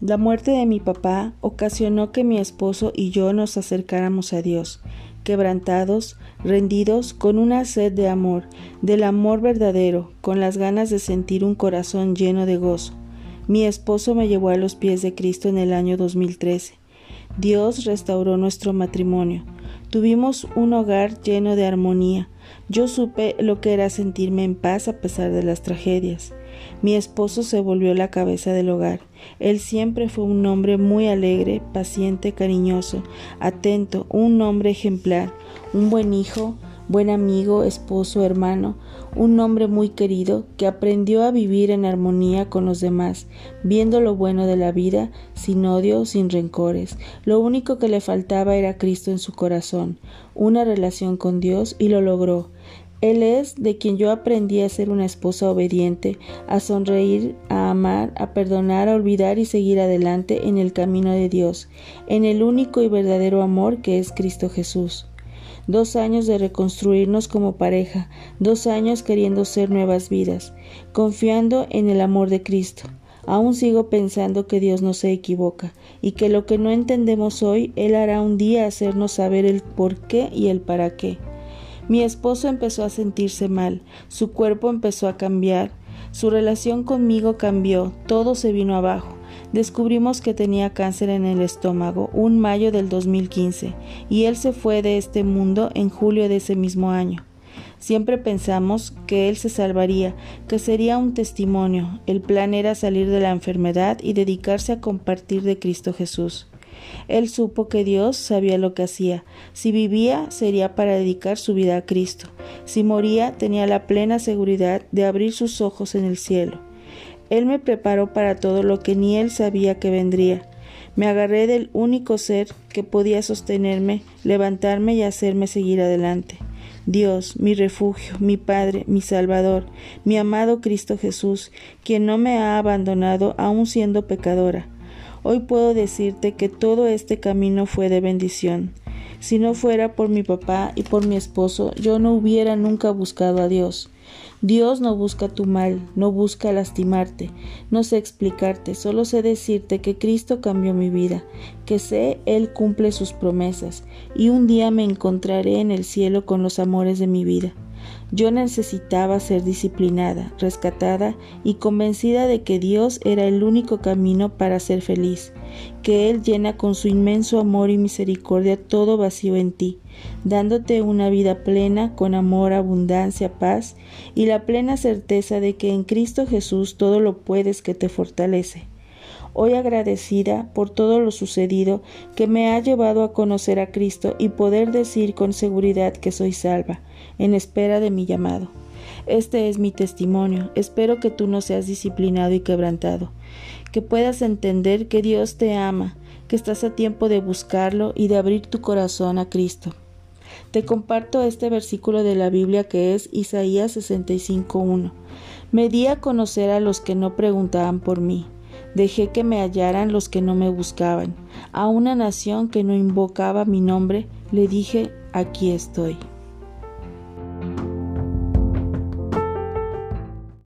La muerte de mi papá ocasionó que mi esposo y yo nos acercáramos a Dios, quebrantados, rendidos, con una sed de amor, del amor verdadero, con las ganas de sentir un corazón lleno de gozo. Mi esposo me llevó a los pies de Cristo en el año 2013. Dios restauró nuestro matrimonio. Tuvimos un hogar lleno de armonía. Yo supe lo que era sentirme en paz a pesar de las tragedias. Mi esposo se volvió la cabeza del hogar. Él siempre fue un hombre muy alegre, paciente, cariñoso, atento, un hombre ejemplar, un buen hijo, buen amigo, esposo, hermano, un hombre muy querido que aprendió a vivir en armonía con los demás, viendo lo bueno de la vida, sin odio, sin rencores. Lo único que le faltaba era Cristo en su corazón, una relación con Dios y lo logró. Él es de quien yo aprendí a ser una esposa obediente, a sonreír, a amar, a perdonar, a olvidar y seguir adelante en el camino de Dios, en el único y verdadero amor que es Cristo Jesús. Dos años de reconstruirnos como pareja, dos años queriendo ser nuevas vidas, confiando en el amor de Cristo. Aún sigo pensando que Dios no se equivoca y que lo que no entendemos hoy, Él hará un día hacernos saber el por qué y el para qué. Mi esposo empezó a sentirse mal, su cuerpo empezó a cambiar, su relación conmigo cambió, todo se vino abajo. Descubrimos que tenía cáncer en el estómago un mayo del 2015 y él se fue de este mundo en julio de ese mismo año. Siempre pensamos que él se salvaría, que sería un testimonio. El plan era salir de la enfermedad y dedicarse a compartir de Cristo Jesús. Él supo que Dios sabía lo que hacía. Si vivía, sería para dedicar su vida a Cristo. Si moría, tenía la plena seguridad de abrir sus ojos en el cielo. Él me preparó para todo lo que ni él sabía que vendría. Me agarré del único ser que podía sostenerme, levantarme y hacerme seguir adelante. Dios, mi refugio, mi Padre, mi Salvador, mi amado Cristo Jesús, quien no me ha abandonado aun siendo pecadora. Hoy puedo decirte que todo este camino fue de bendición. Si no fuera por mi papá y por mi esposo, yo no hubiera nunca buscado a Dios. Dios no busca tu mal, no busca lastimarte, no sé explicarte, solo sé decirte que Cristo cambió mi vida, que sé Él cumple sus promesas, y un día me encontraré en el cielo con los amores de mi vida. Yo necesitaba ser disciplinada, rescatada y convencida de que Dios era el único camino para ser feliz, que Él llena con su inmenso amor y misericordia todo vacío en ti, dándote una vida plena con amor, abundancia, paz y la plena certeza de que en Cristo Jesús todo lo puedes que te fortalece hoy agradecida por todo lo sucedido que me ha llevado a conocer a Cristo y poder decir con seguridad que soy salva, en espera de mi llamado. Este es mi testimonio. Espero que tú no seas disciplinado y quebrantado, que puedas entender que Dios te ama, que estás a tiempo de buscarlo y de abrir tu corazón a Cristo. Te comparto este versículo de la Biblia que es Isaías 65.1. Me di a conocer a los que no preguntaban por mí. Dejé que me hallaran los que no me buscaban. A una nación que no invocaba mi nombre, le dije, aquí estoy.